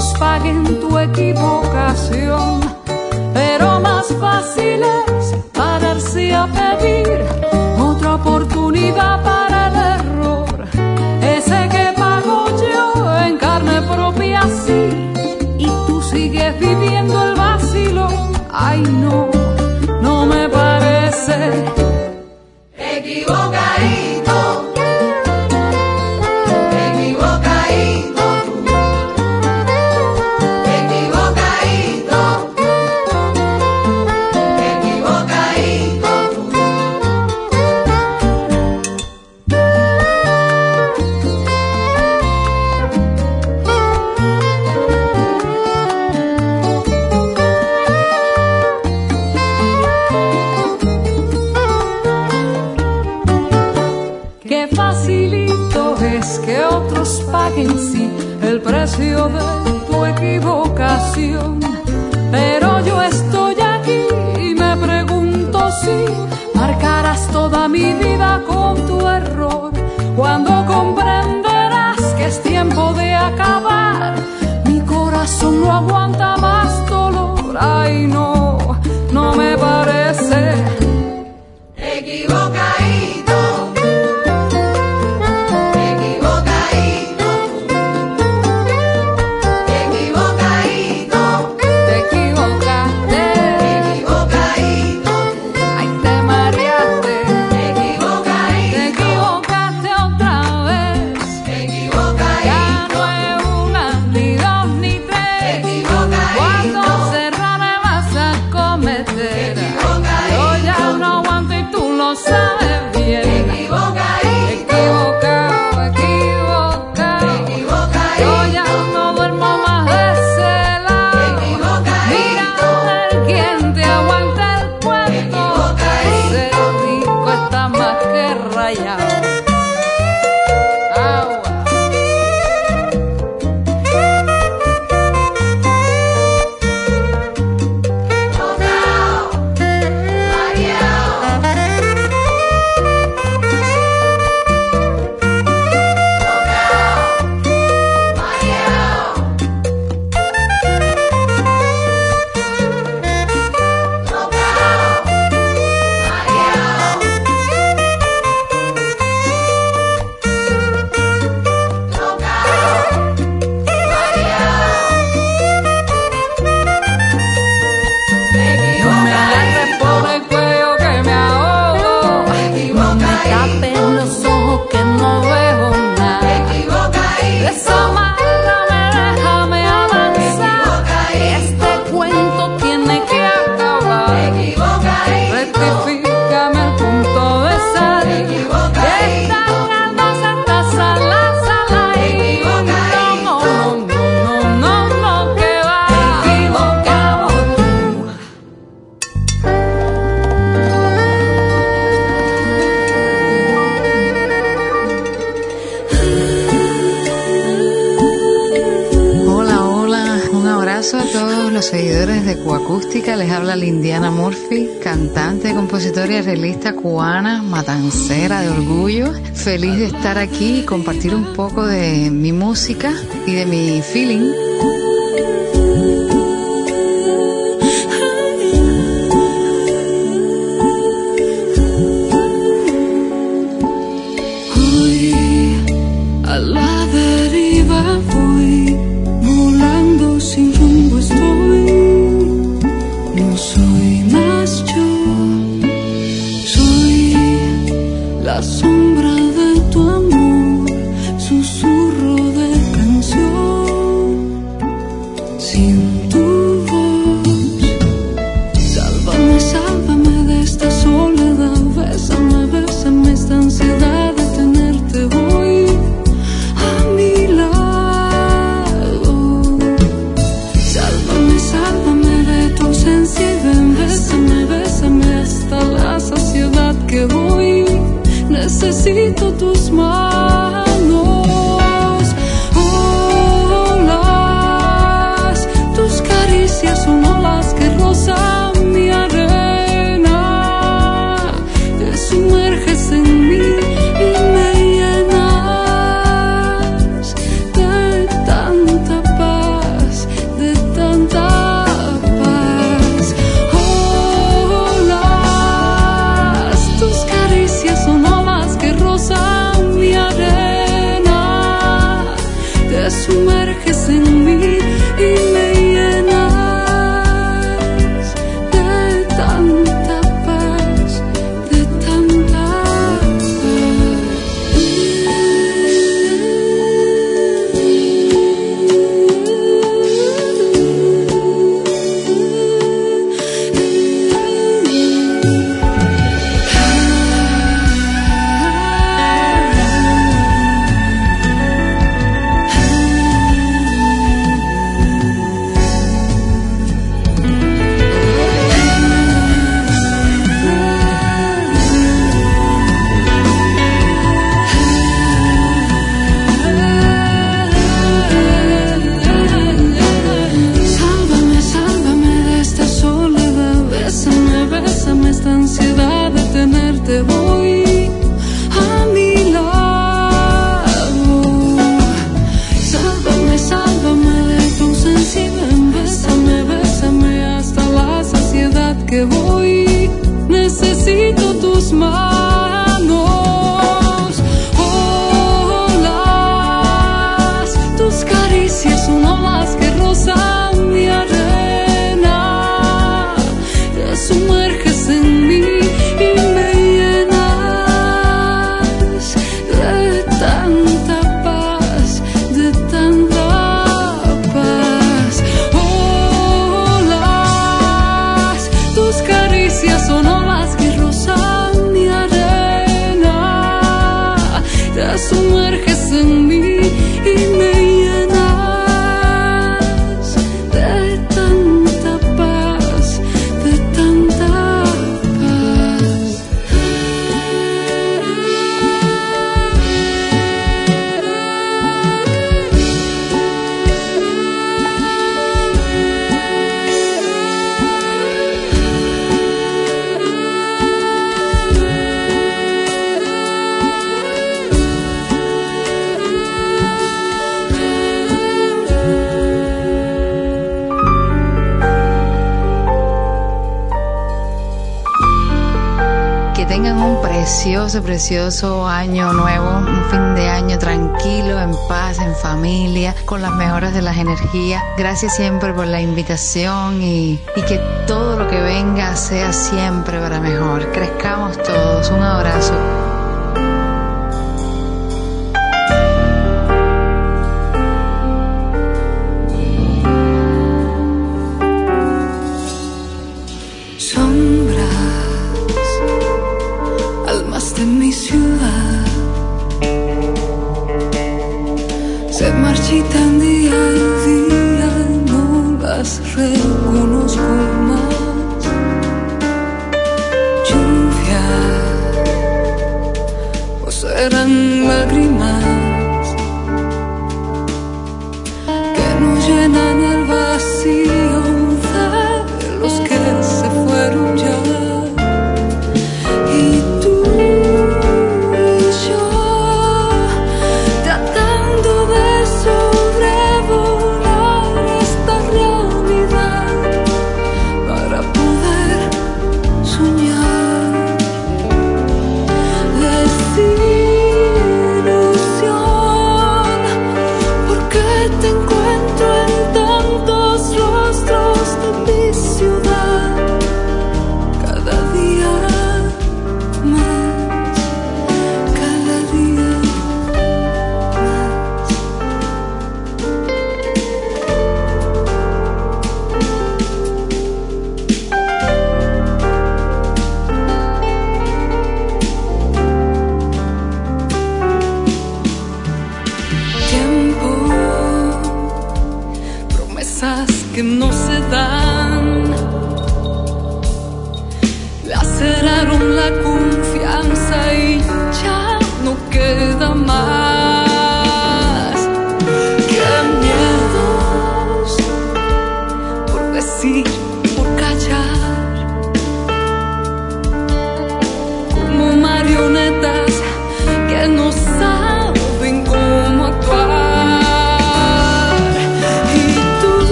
Otros paguen tu equivocación. Pero más fácil es pararse a pedir otra oportunidad para el error. Ese que pago yo en carne propia, sí. Y tú sigues viviendo el vacilo. Ay, no, no me parece. Equivocadito. Marcarás toda mi vida con tu error. Cuando comprenderás que es tiempo de acabar, mi corazón no aguanta más dolor. Ay, no Cantante, compositora y arreglista cubana, matancera de orgullo. Feliz de estar aquí y compartir un poco de mi música y de mi feeling. Precioso, año nuevo, un fin de año tranquilo, en paz, en familia, con las mejores de las energías. Gracias siempre por la invitación y, y que todo lo que venga sea siempre para mejor. Crezcamos todos. Un abrazo. clue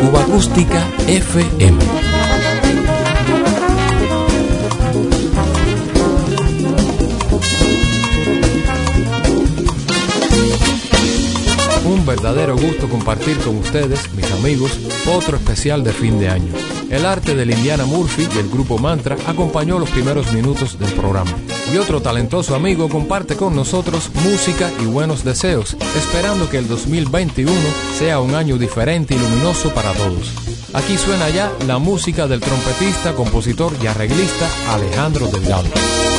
Cuba Acústica FM. Un verdadero gusto compartir con ustedes, mis amigos, otro especial de fin de año. El arte del Indiana Murphy y el grupo Mantra acompañó los primeros minutos del programa y otro talentoso amigo comparte con nosotros música y buenos deseos, esperando que el 2021 sea un año diferente y luminoso para todos. Aquí suena ya la música del trompetista, compositor y arreglista Alejandro Delgado.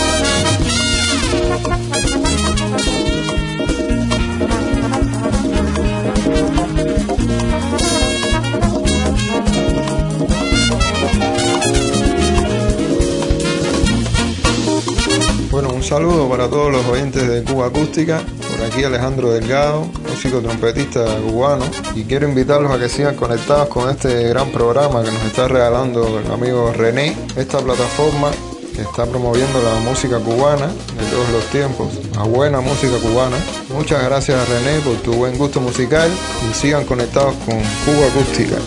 Saludo para todos los oyentes de Cuba Acústica. Por aquí Alejandro Delgado, músico trompetista cubano. Y quiero invitarlos a que sigan conectados con este gran programa que nos está regalando el amigo René. Esta plataforma que está promoviendo la música cubana de todos los tiempos, la buena música cubana. Muchas gracias René por tu buen gusto musical y sigan conectados con Cuba Acústica.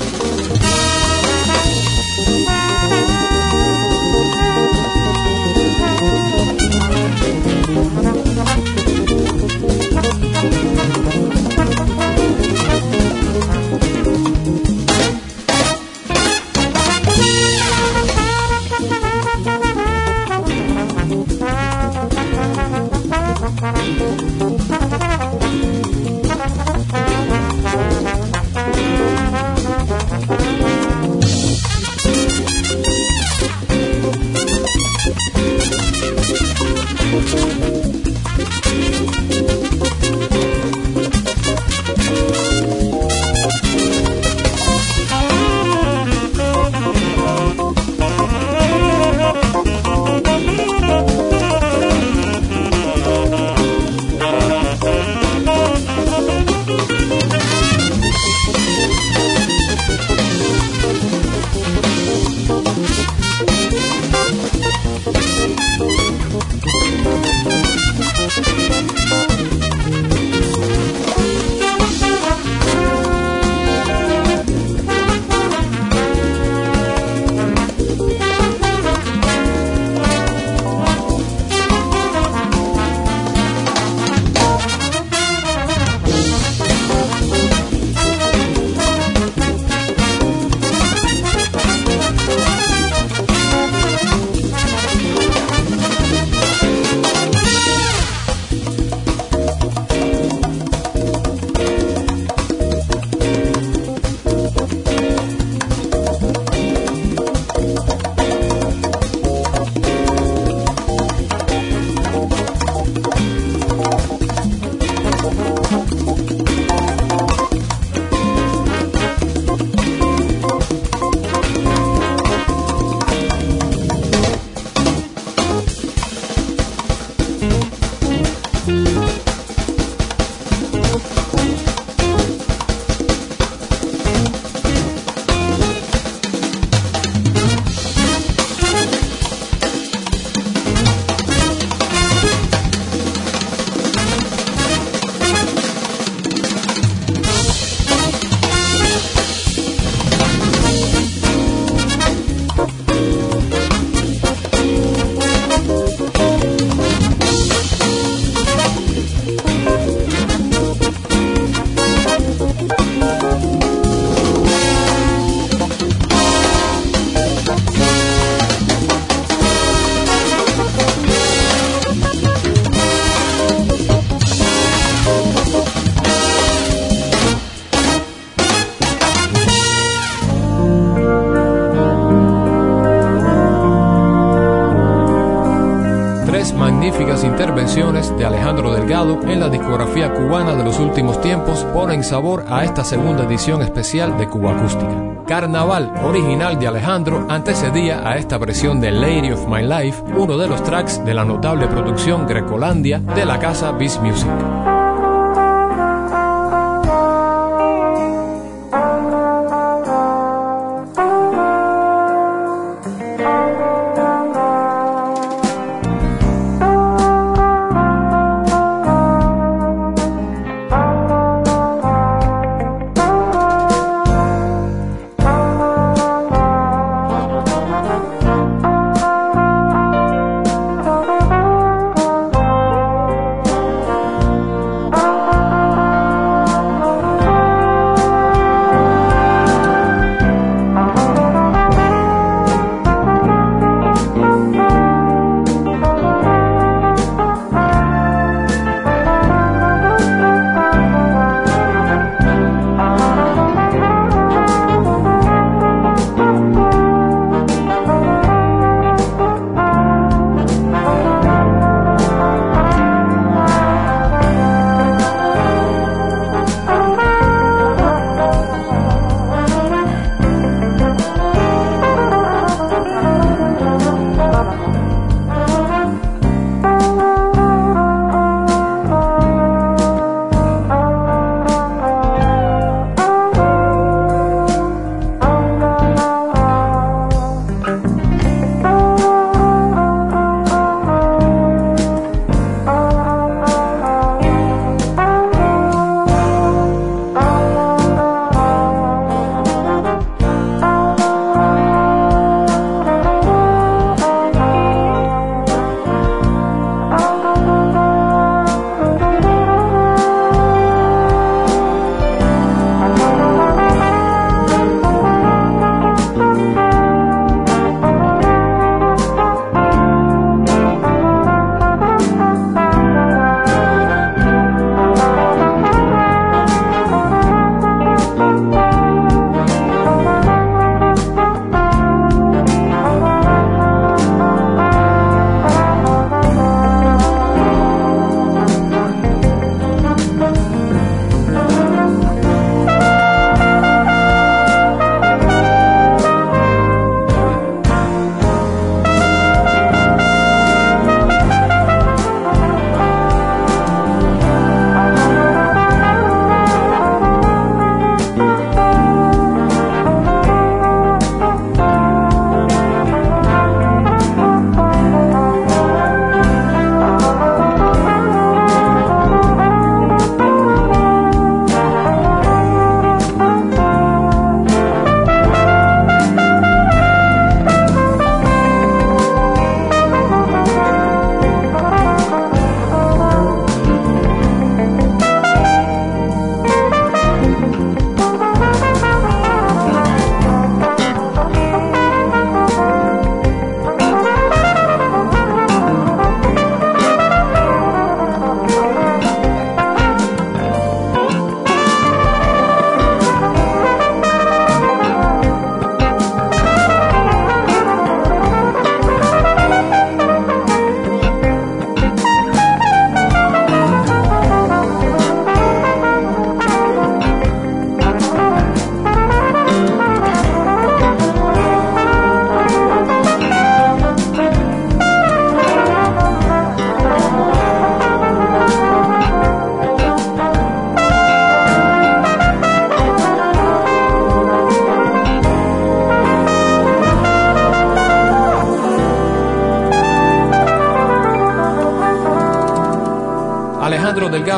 En la discografía cubana de los últimos tiempos ponen sabor a esta segunda edición especial de Cuba Acústica. Carnaval, original de Alejandro, antecedía a esta versión de Lady of My Life, uno de los tracks de la notable producción Grecolandia de la casa Beast Music.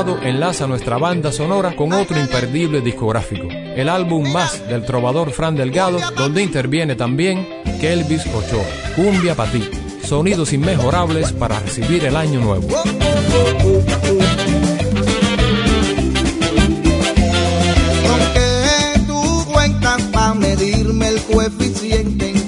enlaza nuestra banda sonora con otro imperdible discográfico, el álbum Más del trovador Fran Delgado, donde interviene también Kelvis Ochoa. Cumbia para ti, sonidos inmejorables para recibir el año nuevo. Tú cuentas para medirme el coeficiente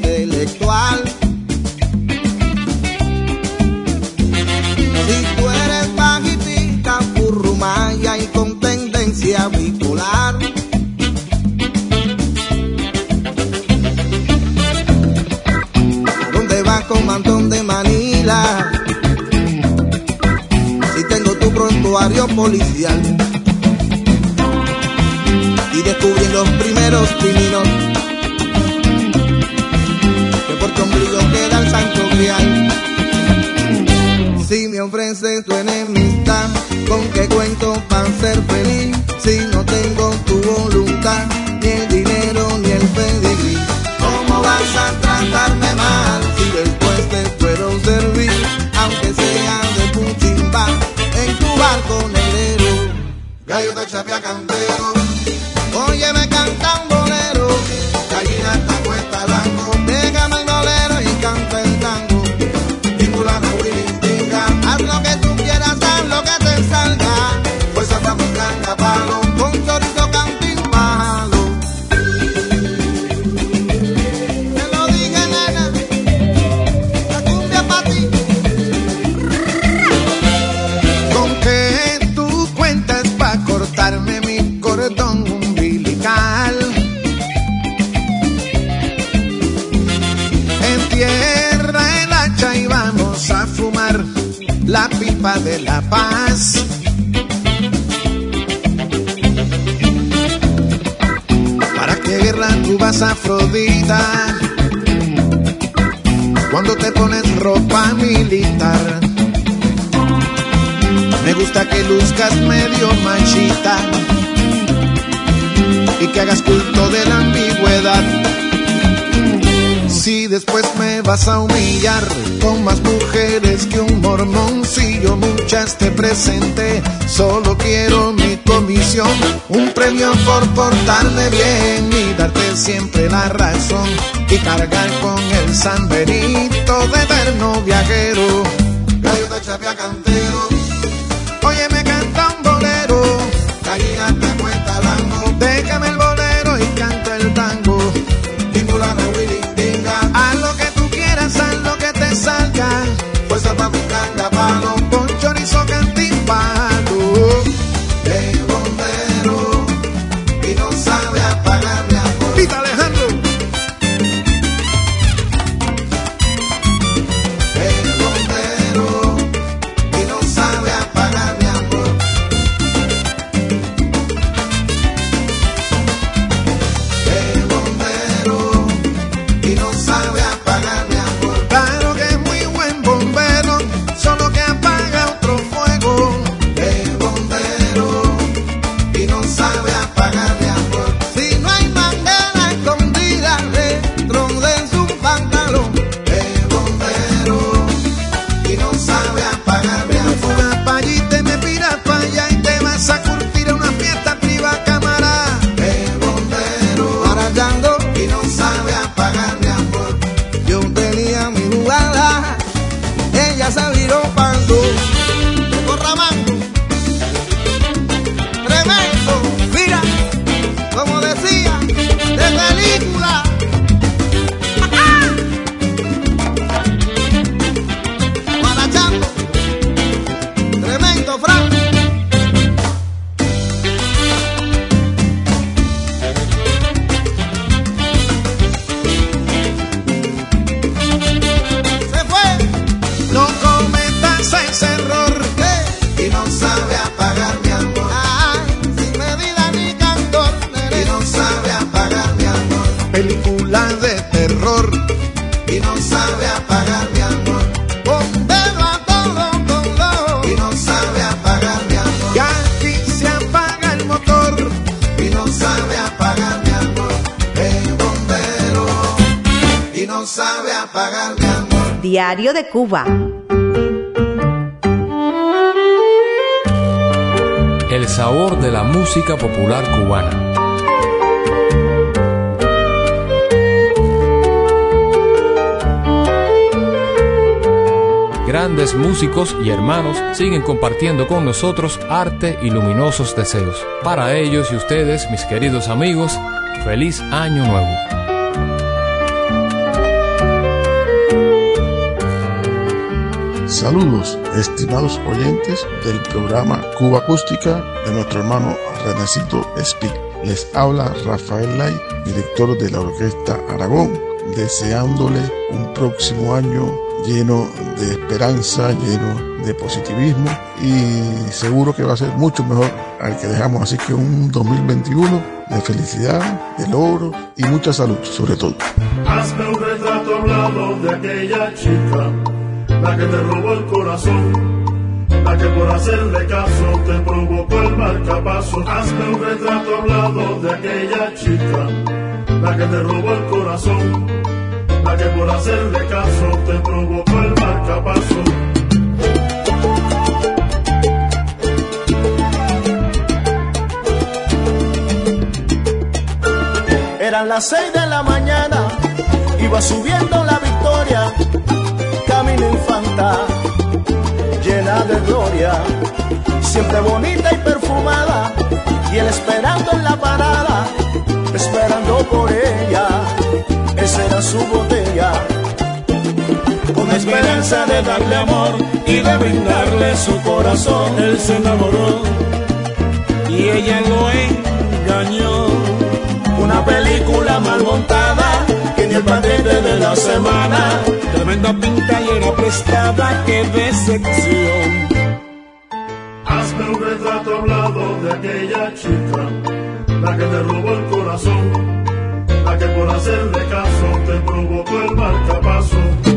seguirla tú vas Afrodita. Cuando te pones ropa militar, me gusta que luzcas medio machita y que hagas culto de la ambigüedad. Si después me vas a humillar con más mujeres que un mormón, si yo muchas te presenté, solo quiero mi comisión, un premio por portarme bien y darte siempre la razón. Y cargar con el sanberito de eterno viajero, gallo de cantero. Cuba. El sabor de la música popular cubana. grandes músicos y hermanos siguen compartiendo con nosotros arte y luminosos deseos. Para ellos y ustedes, mis queridos amigos, feliz año nuevo. Saludos, estimados oyentes del programa Cuba Acústica de nuestro hermano Renecito Speak. Les habla Rafael Lai, director de la Orquesta Aragón, deseándole un próximo año lleno de esperanza, lleno de positivismo y seguro que va a ser mucho mejor al que dejamos. Así que un 2021 de felicidad, de logro y mucha salud sobre todo. Hazme un retrato hablado de aquella chica la que te robó el corazón, la que por hacerle caso te provocó el marcapaso. Hazme un retrato hablado de aquella chica, la que te robó el corazón, la que por hacerle caso te provocó el marcapaso. Eran las seis de la mañana, iba subiendo la victoria infanta, llena de gloria, siempre bonita y perfumada, y él esperando en la parada, esperando por ella, esa era su botella. Con esperanza de darle amor y de brindarle su corazón, él se enamoró y ella lo engañó. Una película mal montada paquete de la semana Tremenda pinta y era prestada, qué decepción. Hazme un retrato hablado de aquella chica, la que te robó el corazón, la que por hacerle caso te provocó el marcapaso.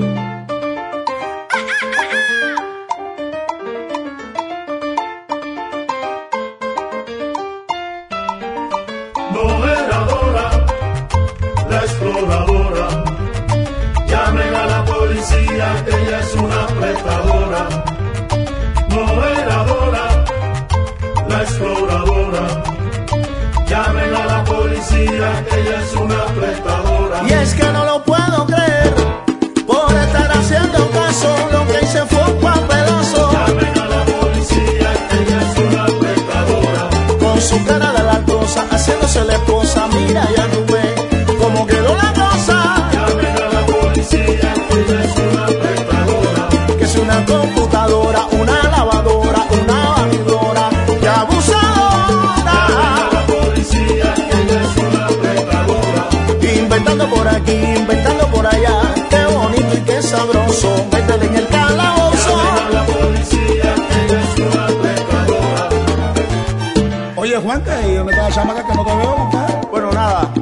¿Y dónde está la chamaca que no te veo? compadre? Bueno, nada,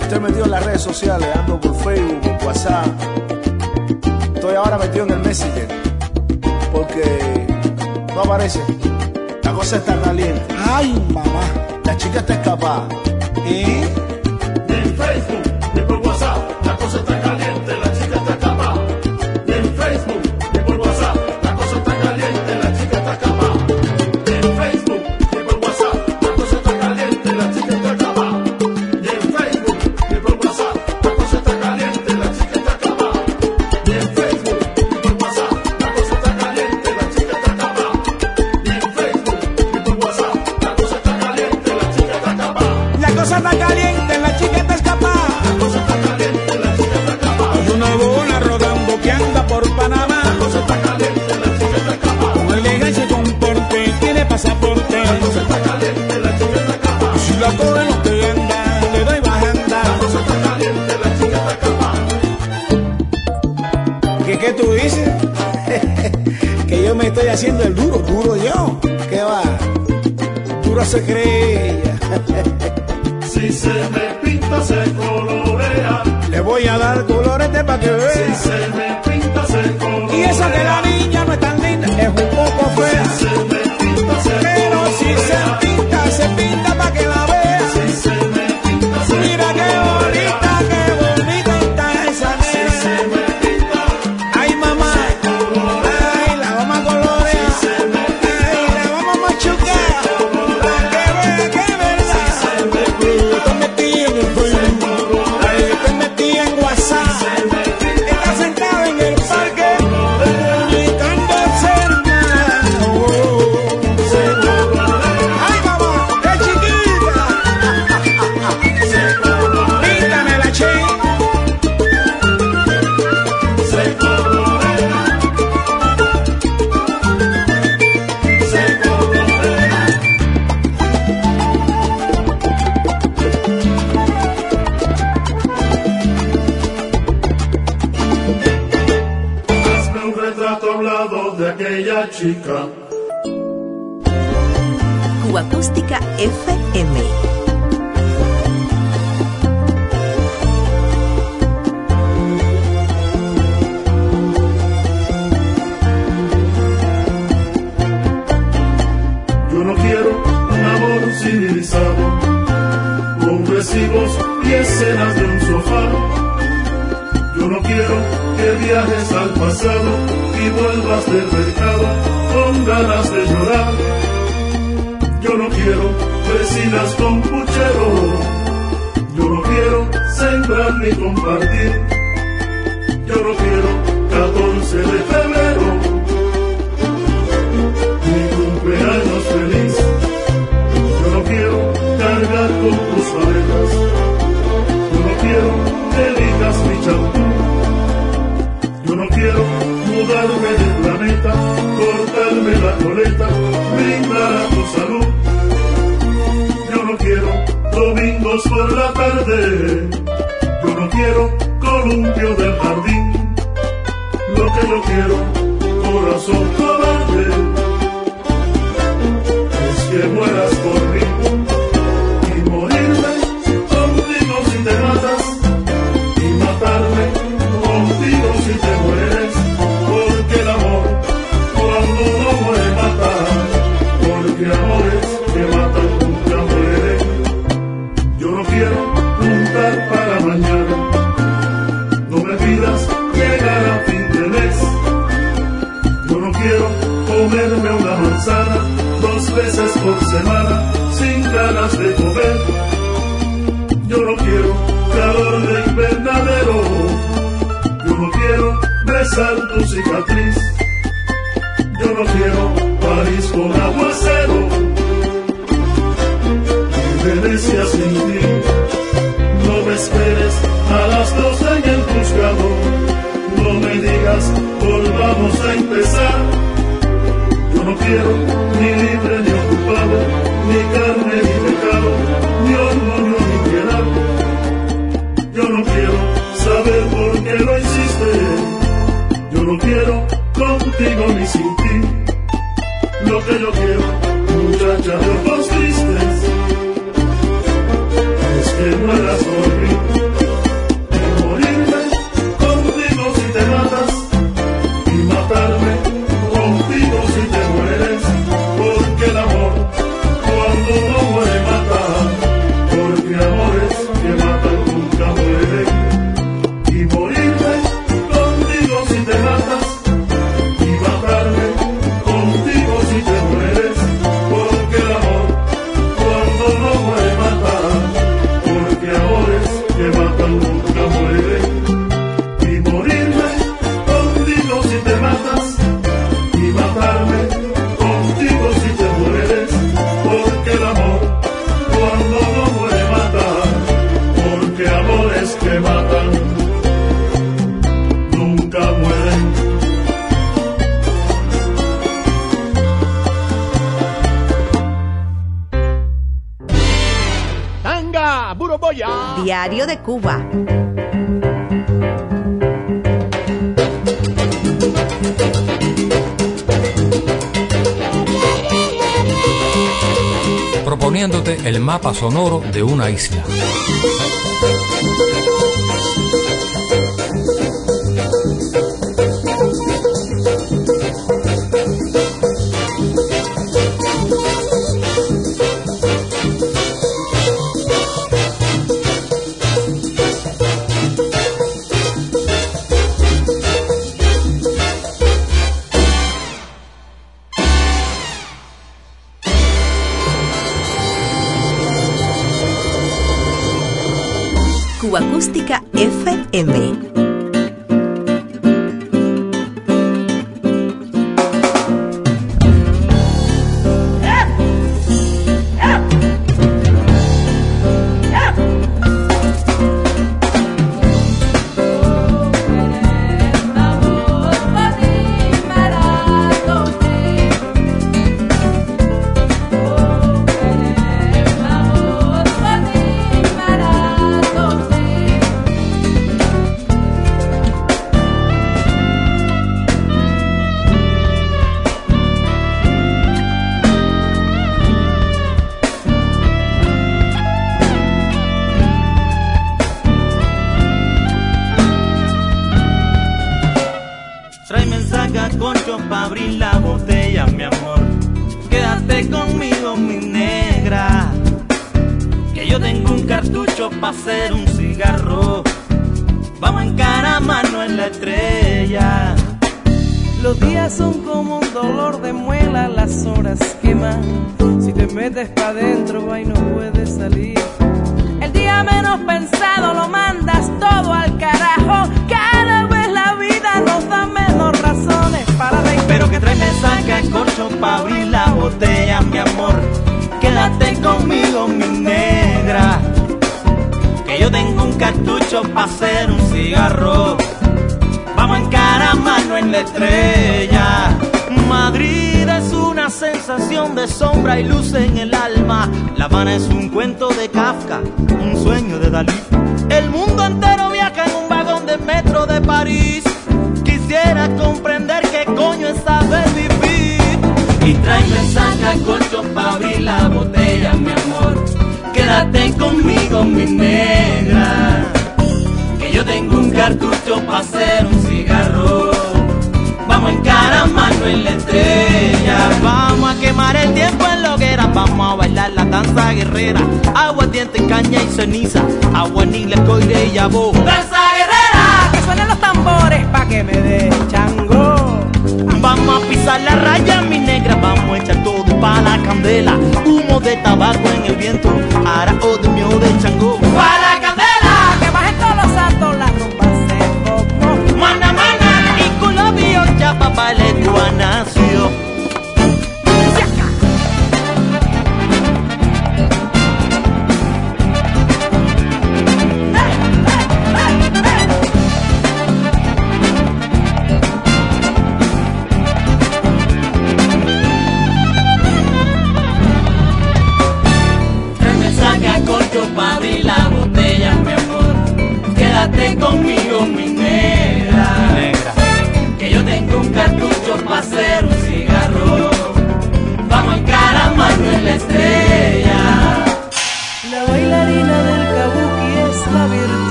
estoy metido en las redes sociales, ando por Facebook, por WhatsApp. Estoy ahora metido en el Messenger, porque no aparece. La cosa está caliente. Ay, mamá. La chica está escapada. ¿Eh? Ni en Facebook, chica. Acústica FM. se. sonoro de una isla. Y tráeme saca corcho para abrir la botella, mi amor. Quédate conmigo, mi negra. Que yo tengo un cartucho para hacer un cigarro. Vamos en cara mano en la estrella. Vamos a quemar el tiempo en lo que era. Vamos a bailar la danza guerrera. Agua, diente, caña y ceniza. Agua, nile, coire y yabó. ¡Danza guerrera! Que suenen los tambores pa' que me dé chango. Vamos a pisar la raya, mi negra. Vamos a echar todo pa' la candela. Humo de tabaco en el viento. Arao de mio de chango.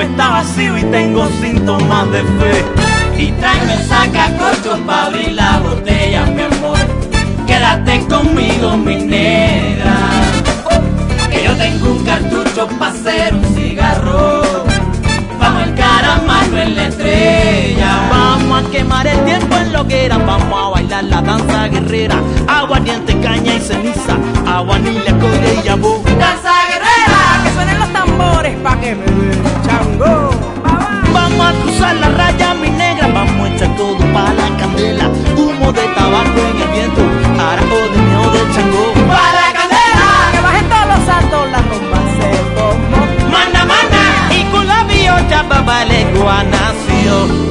Está vacío y tengo síntomas de fe. Y tráeme saca corcho pa' abrir la botella, mi amor. Quédate conmigo, mi negra. Que yo tengo un cartucho pa' hacer un cigarro. Vamos en cara mano en la estrella. Vamos a quemar el tiempo en lo que. Vamos a bailar la danza guerrera. Agua, diente, caña y ceniza. Agua, cruzar la raya, mi negra. Vamos a echar todo pa' la candela. Humo de tabaco en el viento. Arao de miedo de chango. ¡Pa' la candela! Que bajen todos los santos, la rumba se formó. Mana, mana. Y con la biocha, papá, le nació.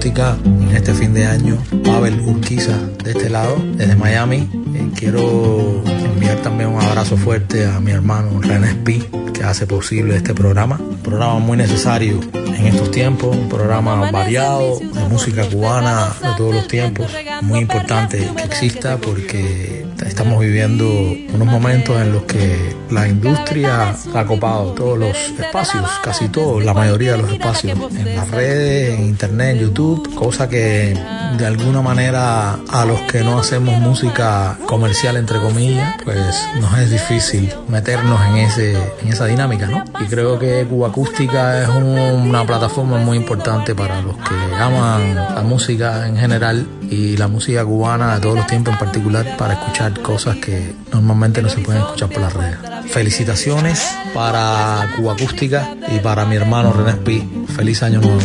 Acústica en este fin de año. Pavel Urquiza de este lado, desde Miami. Eh, quiero enviar también un abrazo fuerte a mi hermano René Spi, que hace posible este programa. Un programa muy necesario en estos tiempos, un programa variado de música cubana de todos los tiempos. Muy importante que exista porque estamos viviendo unos momentos en los que la industria ha copado todos los espacios, casi todos, la mayoría de los espacios, en las redes, en internet, en YouTube, cosa que de alguna manera a los que no hacemos música comercial entre comillas, pues nos es difícil meternos en ese en esa dinámica, ¿no? Y creo que Cuba Acústica es una plataforma muy importante para los que aman la música en general y la música cubana de todos los tiempos en particular para escuchar cosas que normalmente no se pueden escuchar por las redes. Felicitaciones para Cuba Acústica y para mi hermano René Spi. Feliz año nuevo.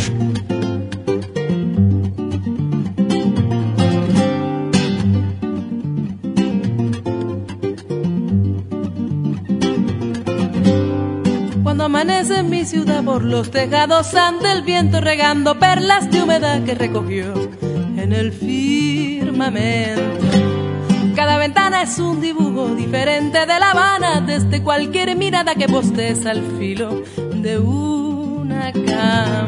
Cuando amanece en mi ciudad por los tejados anda el viento regando perlas de humedad que recogió en el firmamento. Cada ventana es un dibujo diferente de La Habana, desde cualquier mirada que postes al filo de una cama.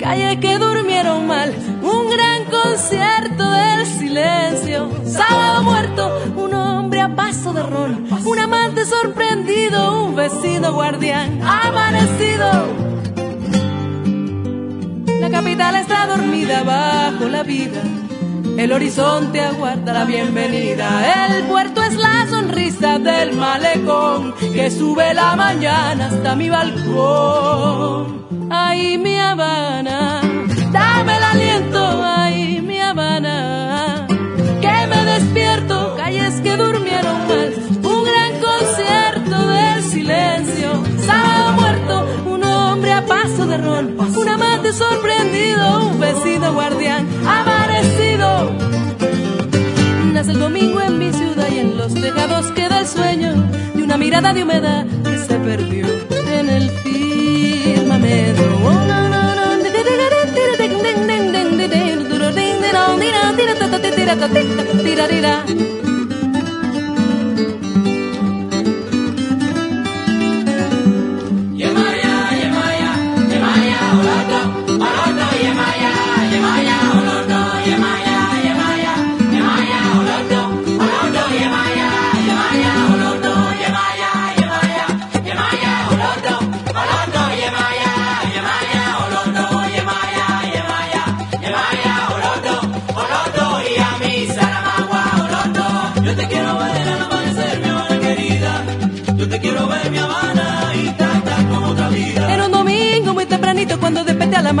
Calles que durmieron mal, un gran concierto del silencio. Sábado muerto, un hombre a paso de ron, un amante sorprendido, un vecino guardián amanecido. La capital está dormida bajo la vida. El horizonte aguarda la bienvenida. El puerto es la sonrisa del malecón que sube la mañana hasta mi balcón. Ay, mi Habana, sorprendido, un vecino guardián amanecido. Nace el domingo en mi ciudad y en los tejados queda el sueño de una mirada de humedad que se perdió en el firmamento.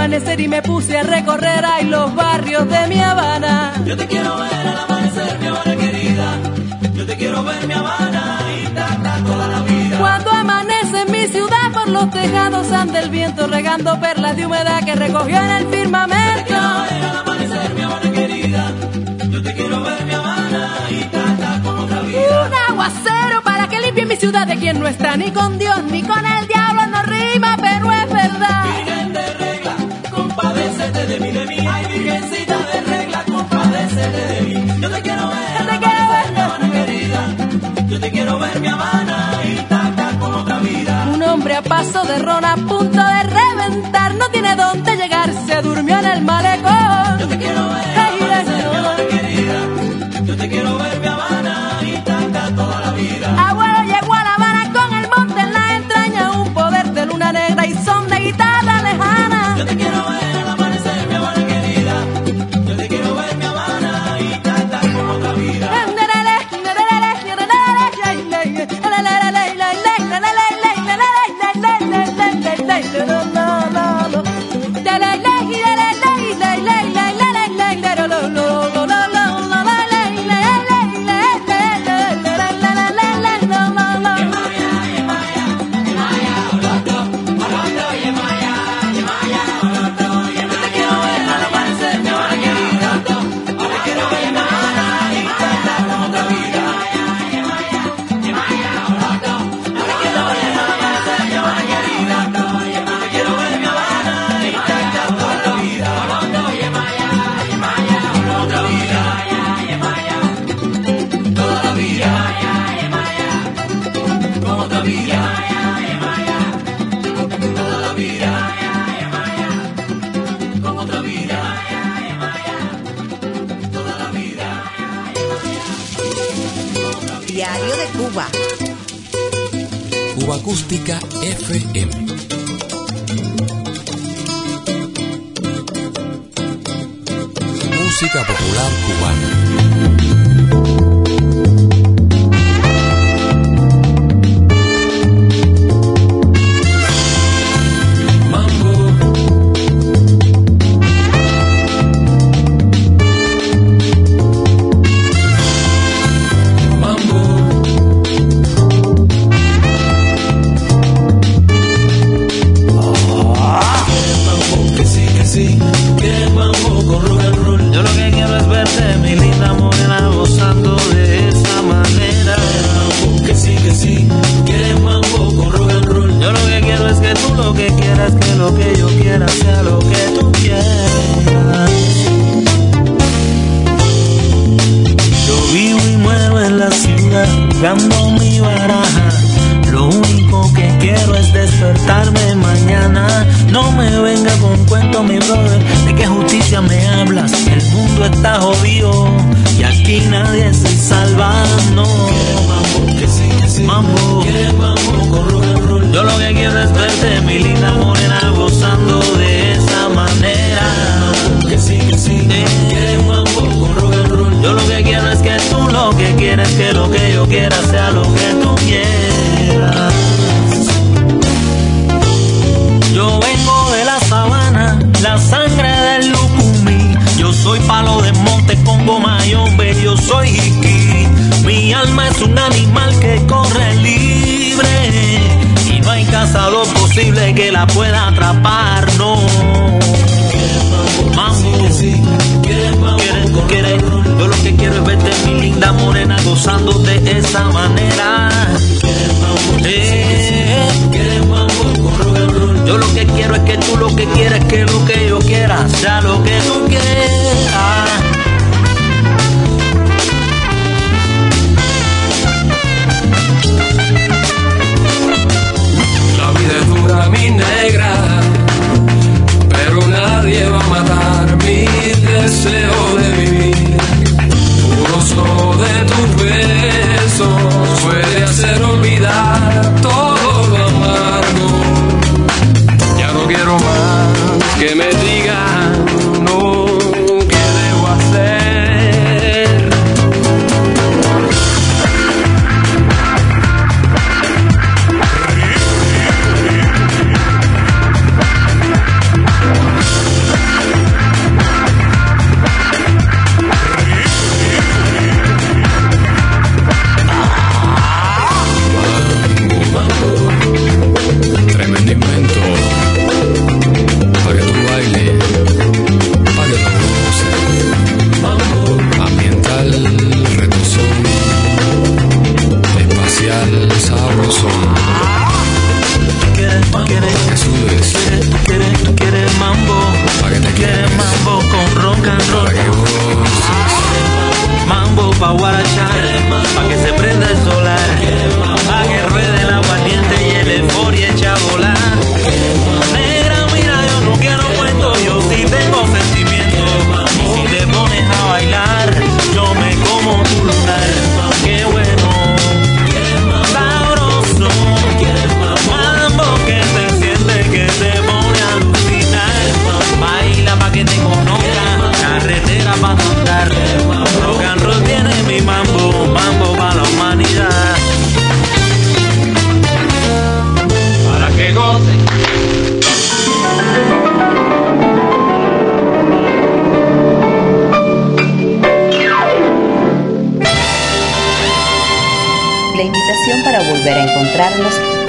Amanecer y me puse a recorrer ahí los barrios de mi Habana. Yo te quiero ver al amanecer, mi Habana querida. Yo te quiero ver, mi Habana, y tratar toda la vida. Cuando amanece en mi ciudad por los tejados anda el viento regando perlas de humedad que recogió en el firmamento. Al amanecer, mi Habana querida. Yo te quiero ver, mi Habana, y tratar como otra vida. Un aguacero para que limpie mi ciudad de quien no está ni con Dios ni con el compadécete de mí, de mí. Ay, virgencita de regla, compadécete de mí. Yo te quiero ver, Yo te quiero ver, mi Habana querida. Yo te quiero ver, mi Habana, tratar como otra vida. Un hombre a paso de ron a punto de reventar, que lo que yo quiera sea lo que tú quieras.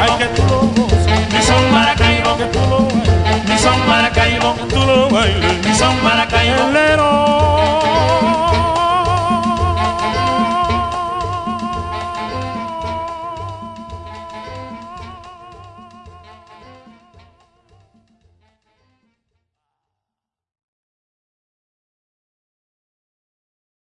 Maracaibo, ay que tú lo goces, mi son Maracaibo, que tú lo bailes, mi son Maracaibo, que tú lo bailes, mi son Maracaibo,